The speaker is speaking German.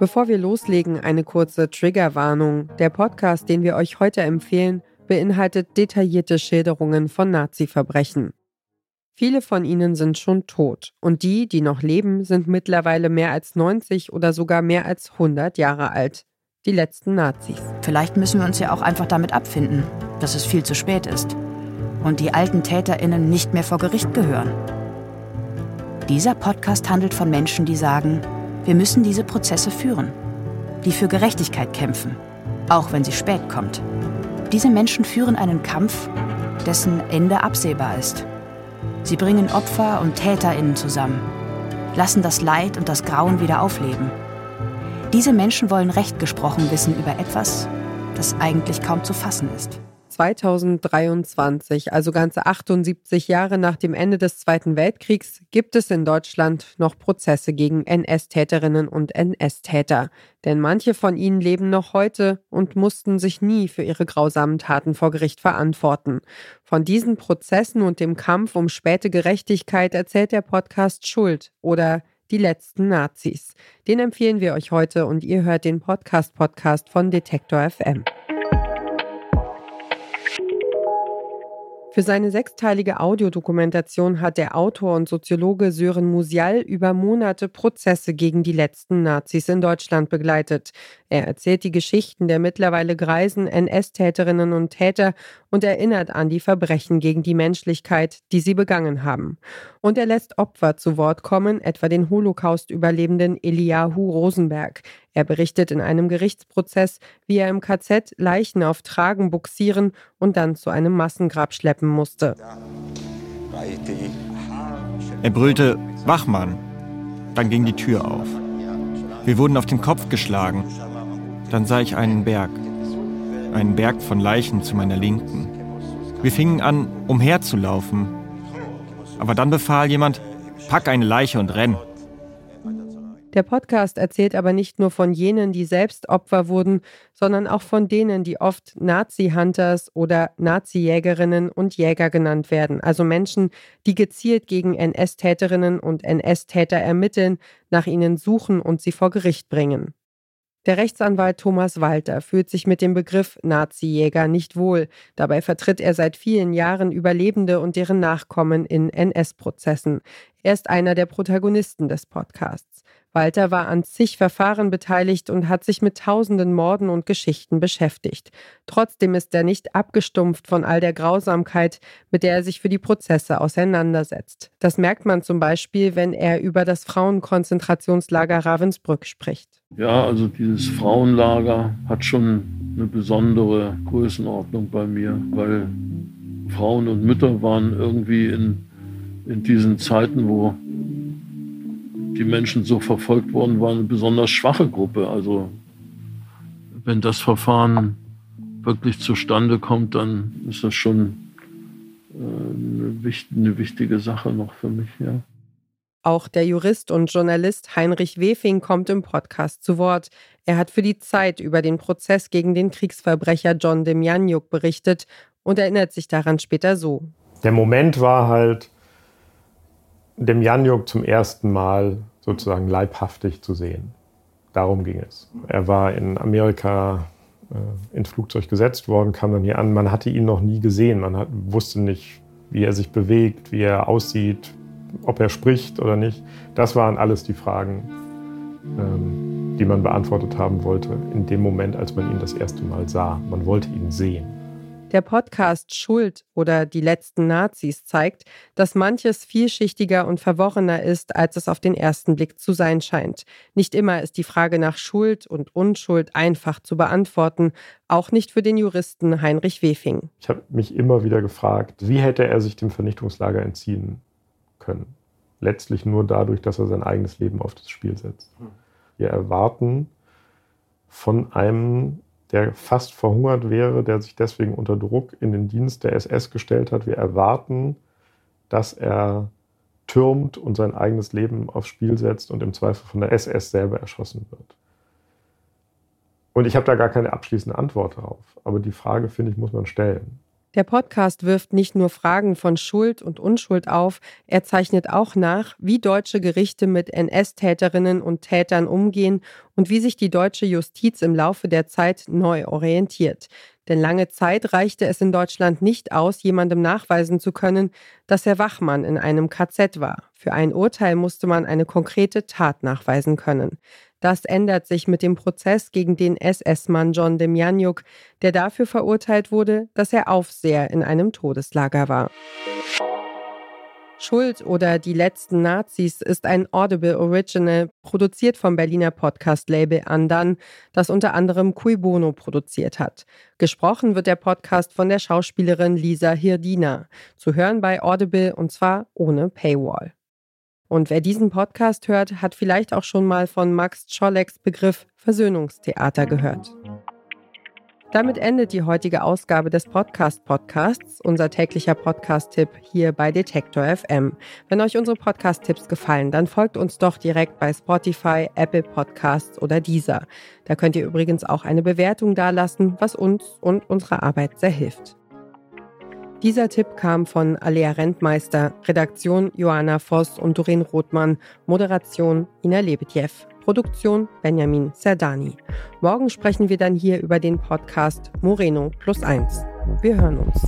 Bevor wir loslegen, eine kurze Triggerwarnung. Der Podcast, den wir euch heute empfehlen, beinhaltet detaillierte Schilderungen von Nazi-Verbrechen. Viele von ihnen sind schon tot und die, die noch leben, sind mittlerweile mehr als 90 oder sogar mehr als 100 Jahre alt. Die letzten Nazis. Vielleicht müssen wir uns ja auch einfach damit abfinden, dass es viel zu spät ist und die alten Täterinnen nicht mehr vor Gericht gehören. Dieser Podcast handelt von Menschen, die sagen, wir müssen diese Prozesse führen, die für Gerechtigkeit kämpfen, auch wenn sie spät kommt. Diese Menschen führen einen Kampf, dessen Ende absehbar ist. Sie bringen Opfer und Täterinnen zusammen, lassen das Leid und das Grauen wieder aufleben. Diese Menschen wollen Recht gesprochen wissen über etwas, das eigentlich kaum zu fassen ist. 2023, also ganze 78 Jahre nach dem Ende des Zweiten Weltkriegs, gibt es in Deutschland noch Prozesse gegen NS-Täterinnen und NS-Täter. Denn manche von ihnen leben noch heute und mussten sich nie für ihre grausamen Taten vor Gericht verantworten. Von diesen Prozessen und dem Kampf um späte Gerechtigkeit erzählt der Podcast Schuld oder die letzten Nazis. Den empfehlen wir euch heute und ihr hört den Podcast-Podcast von Detektor FM. Für seine sechsteilige Audiodokumentation hat der Autor und Soziologe Sören Musial über Monate Prozesse gegen die letzten Nazis in Deutschland begleitet. Er erzählt die Geschichten der mittlerweile greisen NS-Täterinnen und Täter und erinnert an die Verbrechen gegen die Menschlichkeit, die sie begangen haben. Und er lässt Opfer zu Wort kommen, etwa den Holocaust-Überlebenden Eliahu Rosenberg. Er berichtet in einem Gerichtsprozess, wie er im KZ Leichen auf Tragen buxieren und dann zu einem Massengrab schleppen musste. Er brüllte Wachmann. Dann ging die Tür auf. Wir wurden auf den Kopf geschlagen. Dann sah ich einen Berg. Einen Berg von Leichen zu meiner Linken. Wir fingen an, umherzulaufen. Aber dann befahl jemand, pack eine Leiche und renn. Der Podcast erzählt aber nicht nur von jenen, die selbst Opfer wurden, sondern auch von denen, die oft Nazi-Hunters oder Nazi-Jägerinnen und Jäger genannt werden, also Menschen, die gezielt gegen NS-Täterinnen und NS-Täter ermitteln, nach ihnen suchen und sie vor Gericht bringen. Der Rechtsanwalt Thomas Walter fühlt sich mit dem Begriff Nazi-Jäger nicht wohl. Dabei vertritt er seit vielen Jahren Überlebende und deren Nachkommen in NS-Prozessen. Er ist einer der Protagonisten des Podcasts. Walter war an zig Verfahren beteiligt und hat sich mit tausenden Morden und Geschichten beschäftigt. Trotzdem ist er nicht abgestumpft von all der Grausamkeit, mit der er sich für die Prozesse auseinandersetzt. Das merkt man zum Beispiel, wenn er über das Frauenkonzentrationslager Ravensbrück spricht. Ja, also dieses Frauenlager hat schon eine besondere Größenordnung bei mir, weil Frauen und Mütter waren irgendwie in, in diesen Zeiten, wo die Menschen so verfolgt worden waren, eine besonders schwache Gruppe. Also wenn das Verfahren wirklich zustande kommt, dann ist das schon äh, eine, eine wichtige Sache noch für mich. Ja. Auch der Jurist und Journalist Heinrich Wefing kommt im Podcast zu Wort. Er hat für die Zeit über den Prozess gegen den Kriegsverbrecher John Demjanjuk berichtet und erinnert sich daran später so. Der Moment war halt, Demjanjuk zum ersten Mal sozusagen leibhaftig zu sehen. Darum ging es. Er war in Amerika äh, ins Flugzeug gesetzt worden, kam dann hier an. Man hatte ihn noch nie gesehen. Man hat, wusste nicht, wie er sich bewegt, wie er aussieht, ob er spricht oder nicht. Das waren alles die Fragen, ähm, die man beantwortet haben wollte in dem Moment, als man ihn das erste Mal sah. Man wollte ihn sehen. Der Podcast Schuld oder Die letzten Nazis zeigt, dass manches vielschichtiger und verworrener ist, als es auf den ersten Blick zu sein scheint. Nicht immer ist die Frage nach Schuld und Unschuld einfach zu beantworten, auch nicht für den Juristen Heinrich Wefing. Ich habe mich immer wieder gefragt, wie hätte er sich dem Vernichtungslager entziehen können? Letztlich nur dadurch, dass er sein eigenes Leben auf das Spiel setzt. Wir erwarten von einem der fast verhungert wäre, der sich deswegen unter Druck in den Dienst der SS gestellt hat. Wir erwarten, dass er türmt und sein eigenes Leben aufs Spiel setzt und im Zweifel von der SS selber erschossen wird. Und ich habe da gar keine abschließende Antwort darauf. Aber die Frage, finde ich, muss man stellen. Der Podcast wirft nicht nur Fragen von Schuld und Unschuld auf, er zeichnet auch nach, wie deutsche Gerichte mit NS-Täterinnen und Tätern umgehen und wie sich die deutsche Justiz im Laufe der Zeit neu orientiert. Denn lange Zeit reichte es in Deutschland nicht aus, jemandem nachweisen zu können, dass er Wachmann in einem KZ war. Für ein Urteil musste man eine konkrete Tat nachweisen können. Das ändert sich mit dem Prozess gegen den SS-Mann John Demjanjuk, der dafür verurteilt wurde, dass er Aufseher in einem Todeslager war. Schuld oder Die letzten Nazis ist ein Audible Original, produziert vom Berliner Podcast-Label Andan, das unter anderem Cui Bono produziert hat. Gesprochen wird der Podcast von der Schauspielerin Lisa Hirdina, zu hören bei Audible und zwar ohne Paywall. Und wer diesen Podcast hört, hat vielleicht auch schon mal von Max Czoleks Begriff Versöhnungstheater gehört. Damit endet die heutige Ausgabe des Podcast Podcasts, unser täglicher Podcast-Tipp hier bei Detektor FM. Wenn euch unsere Podcast-Tipps gefallen, dann folgt uns doch direkt bei Spotify, Apple Podcasts oder Deezer. Da könnt ihr übrigens auch eine Bewertung dalassen, was uns und unserer Arbeit sehr hilft. Dieser Tipp kam von Alea Rentmeister, Redaktion Johanna Voss und Doreen Rothmann, Moderation Ina Lebedjew, Produktion Benjamin Serdani. Morgen sprechen wir dann hier über den Podcast Moreno plus eins. Wir hören uns.